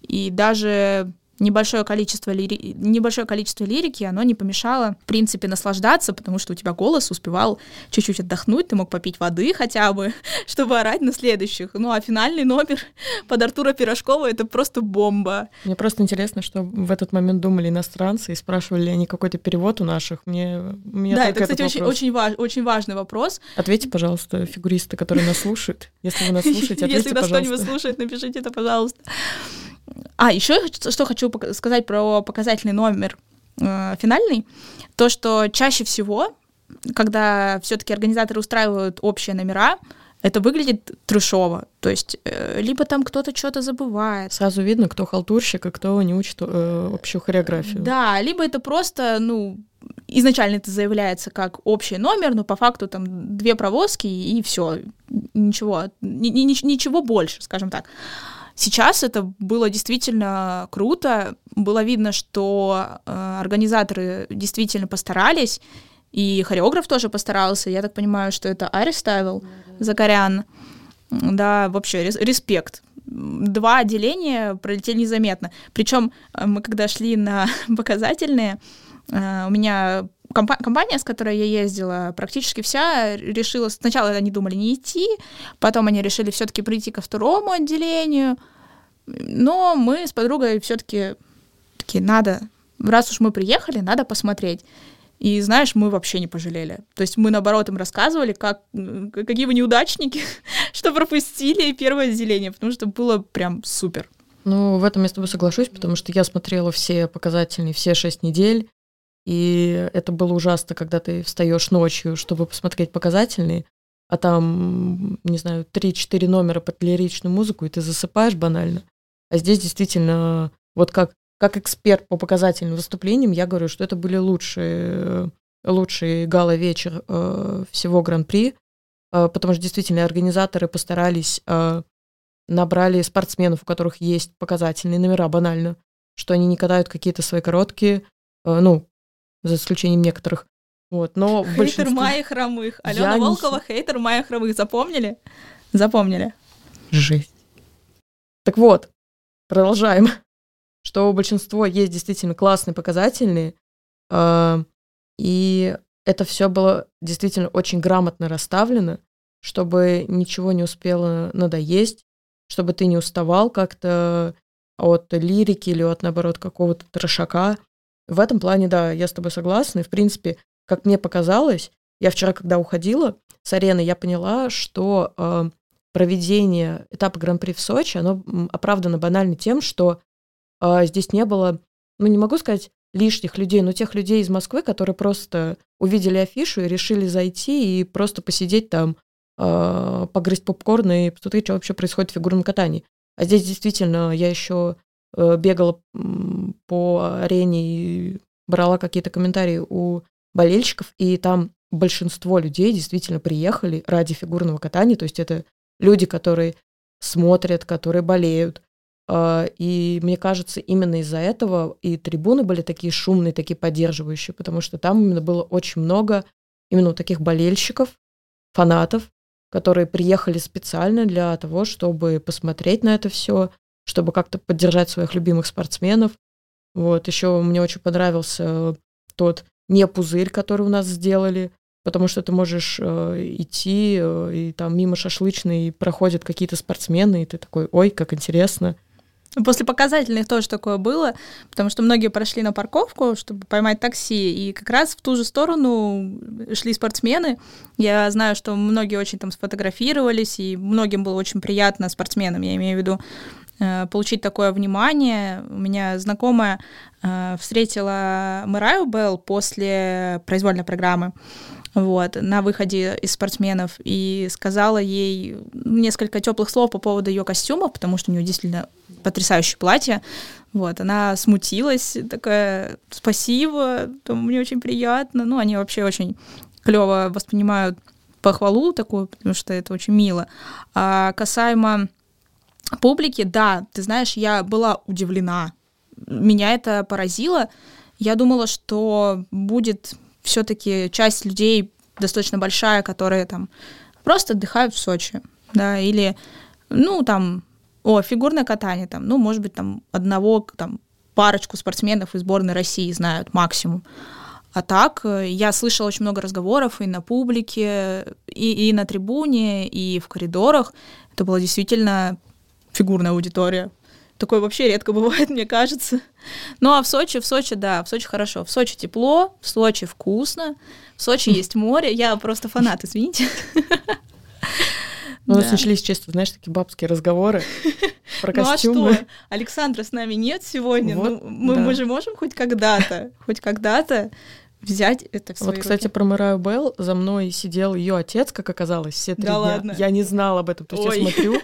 И даже небольшое количество, лири... небольшое количество лирики, оно не помешало, в принципе, наслаждаться, потому что у тебя голос успевал чуть-чуть отдохнуть, ты мог попить воды хотя бы, чтобы орать на следующих. Ну, а финальный номер под Артура Пирожкова — это просто бомба. Мне просто интересно, что в этот момент думали иностранцы и спрашивали ли они какой-то перевод у наших. Мне, мне да, это, кстати, очень, очень, важ, очень важный вопрос. Ответьте, пожалуйста, фигуристы, которые нас слушают. Если вы нас слушаете, ответьте, Если нас кто-нибудь слушает, напишите это, пожалуйста. А, еще что хочу сказать про показательный номер э, финальный, то, что чаще всего, когда все-таки организаторы устраивают общие номера, это выглядит трешово. То есть э, либо там кто-то что-то забывает. Сразу видно, кто халтурщик, а кто не учит э, общую хореографию. Да, либо это просто, ну, изначально это заявляется как общий номер, но по факту там две провозки и все, ничего, ни, ни, ничего больше, скажем так. Сейчас это было действительно круто. Было видно, что э, организаторы действительно постарались, и хореограф тоже постарался. Я так понимаю, что это Ари ставил, mm-hmm. Закарян. Да, вообще, респект. Два отделения пролетели незаметно. Причем э, мы когда шли на показательные, э, у меня компания, с которой я ездила, практически вся решила... Сначала они думали не идти, потом они решили все-таки прийти ко второму отделению. Но мы с подругой все-таки такие, надо, раз уж мы приехали, надо посмотреть. И знаешь, мы вообще не пожалели. То есть мы, наоборот, им рассказывали, как, какие вы неудачники, что пропустили первое отделение, потому что было прям супер. Ну, в этом я с тобой соглашусь, потому что я смотрела все показательные, все шесть недель, и это было ужасно, когда ты встаешь ночью, чтобы посмотреть показательные, а там, не знаю, 3-4 номера под лиричную музыку, и ты засыпаешь банально. А здесь действительно, вот как, как эксперт по показательным выступлениям, я говорю, что это были лучшие, лучшие гала-вечер э, всего Гран-при, э, потому что действительно организаторы постарались, э, набрали спортсменов, у которых есть показательные номера, банально, что они не катают какие-то свои короткие, э, ну, за исключением некоторых. Вот, но хейтер большинстве... Майи Хромых. Алена я Волкова, не... хейтер Майи Хромых. Запомнили? Запомнили. Жесть. Так вот, продолжаем. Что большинство есть действительно классные, показательные. Э, и это все было действительно очень грамотно расставлено, чтобы ничего не успело надоесть, чтобы ты не уставал как-то от лирики или от, наоборот, какого-то трошака. В этом плане, да, я с тобой согласна. И, в принципе, как мне показалось, я вчера, когда уходила с арены, я поняла, что э, проведение этапа Гран-при в Сочи, оно оправдано банально тем, что э, здесь не было, ну, не могу сказать лишних людей, но тех людей из Москвы, которые просто увидели афишу и решили зайти и просто посидеть там, э, погрызть попкорн и посмотреть, что вообще происходит в фигурном катании. А здесь действительно я еще бегала по арене и брала какие-то комментарии у болельщиков, и там большинство людей действительно приехали ради фигурного катания, то есть это люди, которые смотрят, которые болеют. А, и мне кажется, именно из-за этого и трибуны были такие шумные, такие поддерживающие, потому что там именно было очень много именно таких болельщиков, фанатов, которые приехали специально для того, чтобы посмотреть на это все, чтобы как-то поддержать своих любимых спортсменов. Вот, еще мне очень понравился тот не пузырь, который у нас сделали, потому что ты можешь э, идти, э, и там мимо шашлычной проходят какие-то спортсмены, и ты такой, ой, как интересно. После показательных тоже такое было, потому что многие прошли на парковку, чтобы поймать такси, и как раз в ту же сторону шли спортсмены. Я знаю, что многие очень там сфотографировались, и многим было очень приятно спортсменам, я имею в виду, э, получить такое внимание. У меня знакомая э, встретила Мэраю Белл после произвольной программы, вот, на выходе из спортсменов и сказала ей несколько теплых слов по поводу ее костюмов, потому что у нее действительно потрясающее платье. Вот, она смутилась, такая, спасибо, мне очень приятно. Ну, они вообще очень клево воспринимают похвалу такую, потому что это очень мило. А касаемо публики, да, ты знаешь, я была удивлена. Меня это поразило. Я думала, что будет все-таки часть людей достаточно большая, которые там просто отдыхают в Сочи, да, или, ну, там, о, фигурное катание, там, ну, может быть, там, одного, там, парочку спортсменов из сборной России знают максимум. А так, э, я слышала очень много разговоров и на публике, и, и на трибуне, и в коридорах. Это была действительно фигурная аудитория. Такое вообще редко бывает, мне кажется. Ну а в Сочи, в Сочи, да, в Сочи хорошо. В Сочи тепло, в Сочи вкусно, в Сочи есть море. Я просто фанат, извините. Ну, у нас начались чисто, знаешь, такие бабские разговоры про костюмы. Ну а что? Александра с нами нет сегодня. Вот, ну, мы, да. мы же можем хоть когда-то, хоть когда-то взять это в свои Вот, кстати, руки. про Мэраю Белл за мной сидел ее отец, как оказалось, все три да дня. Ладно. Я не знала об этом, то есть Ой. я смотрю,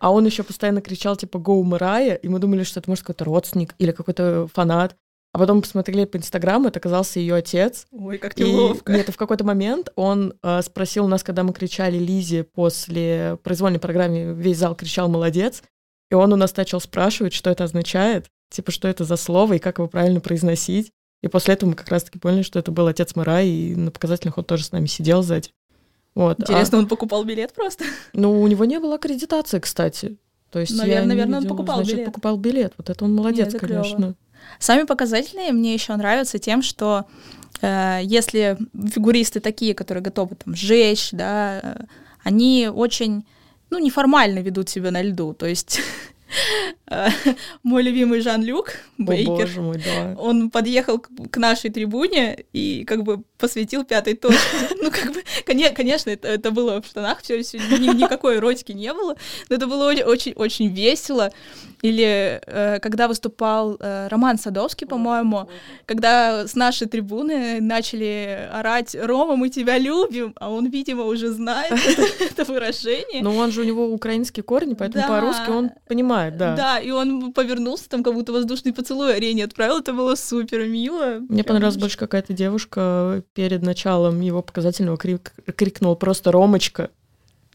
а он еще постоянно кричал, типа, «Гоу, Мэрайя», и мы думали, что это, может, какой-то родственник или какой-то фанат. А потом посмотрели по Инстаграму, это оказался ее отец. Ой, как неловко. И, нет, в какой-то момент он э, спросил у нас, когда мы кричали Лизе после произвольной программы, весь зал кричал «молодец», и он у нас начал спрашивать, что это означает, типа, что это за слово и как его правильно произносить. И после этого мы как раз-таки поняли, что это был отец Мэрай, и на показательных он тоже с нами сидел сзади. Вот. Интересно, а... он покупал билет просто? Ну, у него не было аккредитации, кстати. То есть наверное, я наверное, видела, он покупал значит, билет. покупал билет. Вот это он молодец, Нет, это конечно. Клёво. Сами показательные мне еще нравятся тем, что э, если фигуристы такие, которые готовы там сжечь, да, э, они очень, ну, неформально ведут себя на льду. То есть мой любимый Жан-Люк Бейкер, О, мой, да. он подъехал к нашей трибуне и как бы посветил пятой точке. Ну, как бы, конечно, это, это было в штанах, все, никакой эротики не было, но это было очень-очень весело. Или э, когда выступал э, Роман Садовский, по-моему, когда с нашей трибуны начали орать «Рома, мы тебя любим», а он, видимо, уже знает это выражение. Но он же у него украинские корни, поэтому по-русски он понимает, да. Да, и он повернулся, там как будто воздушный поцелуй арене отправил, это было супер мило. Мне понравилась больше какая-то девушка перед началом его показательного крикнула просто «Ромочка»,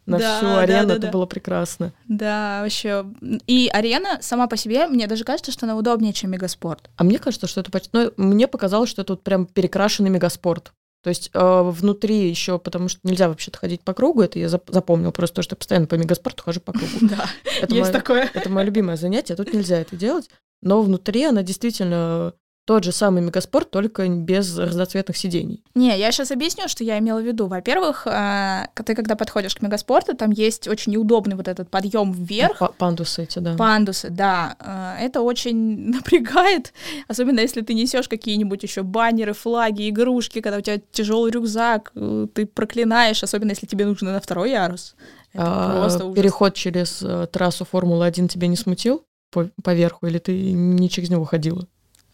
на да, всю арену, да, да, это да. было прекрасно. Да, вообще. И арена сама по себе, мне даже кажется, что она удобнее, чем мегаспорт. А мне кажется, что это почти... Ну, мне показалось, что это вот прям перекрашенный мегаспорт. То есть э, внутри еще, потому что нельзя вообще-то ходить по кругу, это я запомнил просто то, что постоянно по мегаспорту хожу по кругу. Да, есть такое. Это мое любимое занятие, тут нельзя это делать. Но внутри она действительно тот же самый мегаспорт, только без разноцветных сидений. Не, я сейчас объясню, что я имела в виду. Во-первых, э, ты когда подходишь к мегаспорту, там есть очень неудобный вот этот подъем вверх. Пандусы эти, да. Пандусы, да. Э, это очень напрягает, особенно если ты несешь какие-нибудь еще баннеры, флаги, игрушки, когда у тебя тяжелый рюкзак, э, ты проклинаешь, особенно если тебе нужно на второй ярус. А. Переход через трассу Формулы-1 тебя не смутил по, по верху, или ты не через него ходила?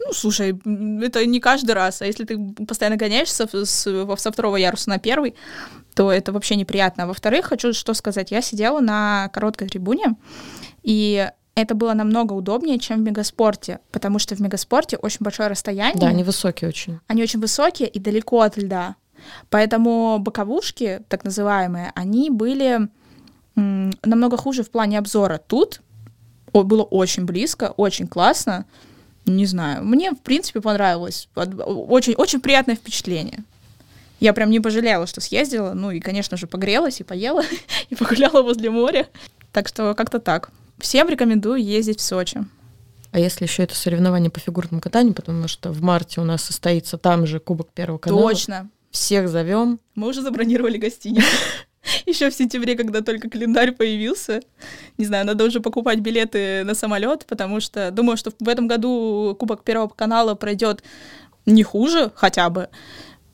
Ну, слушай, это не каждый раз. А если ты постоянно гоняешься с, с, со второго яруса на первый, то это вообще неприятно. А во-вторых, хочу что сказать. Я сидела на короткой трибуне, и это было намного удобнее, чем в мегаспорте, потому что в мегаспорте очень большое расстояние. Да, они высокие очень. Они очень высокие и далеко от льда. Поэтому боковушки, так называемые, они были намного хуже в плане обзора. Тут было очень близко, очень классно. Не знаю. Мне, в принципе, понравилось. Очень, очень приятное впечатление. Я прям не пожалела, что съездила. Ну и, конечно же, погрелась и поела, и погуляла возле моря. Так что как-то так. Всем рекомендую ездить в Сочи. А если еще это соревнование по фигурному катанию, потому что в марте у нас состоится там же Кубок Первого канала. Точно. Всех зовем. Мы уже забронировали гостиницу. еще в сентябре, когда только календарь появился. Не знаю, надо уже покупать билеты на самолет, потому что думаю, что в этом году Кубок Первого канала пройдет не хуже хотя бы.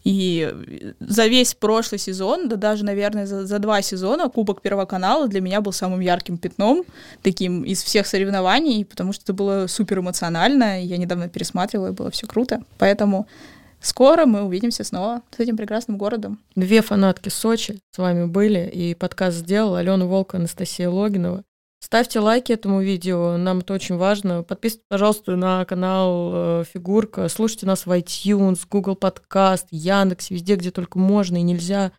И за весь прошлый сезон, да даже, наверное, за, за два сезона Кубок Первого канала для меня был самым ярким пятном, таким из всех соревнований, потому что это было супер эмоционально. Я недавно пересматривала, и было все круто. Поэтому Скоро мы увидимся снова с этим прекрасным городом. Две фанатки Сочи с вами были, и подкаст сделал Алена Волк, Анастасия Логинова. Ставьте лайки этому видео, нам это очень важно. Подписывайтесь, пожалуйста, на канал э, Фигурка. Слушайте нас в iTunes, Google Подкаст, Яндекс, везде, где только можно и нельзя.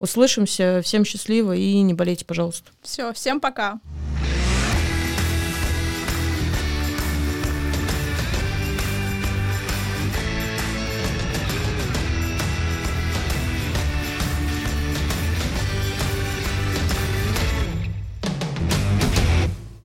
Услышимся. Всем счастливо и не болейте, пожалуйста. Все, всем пока.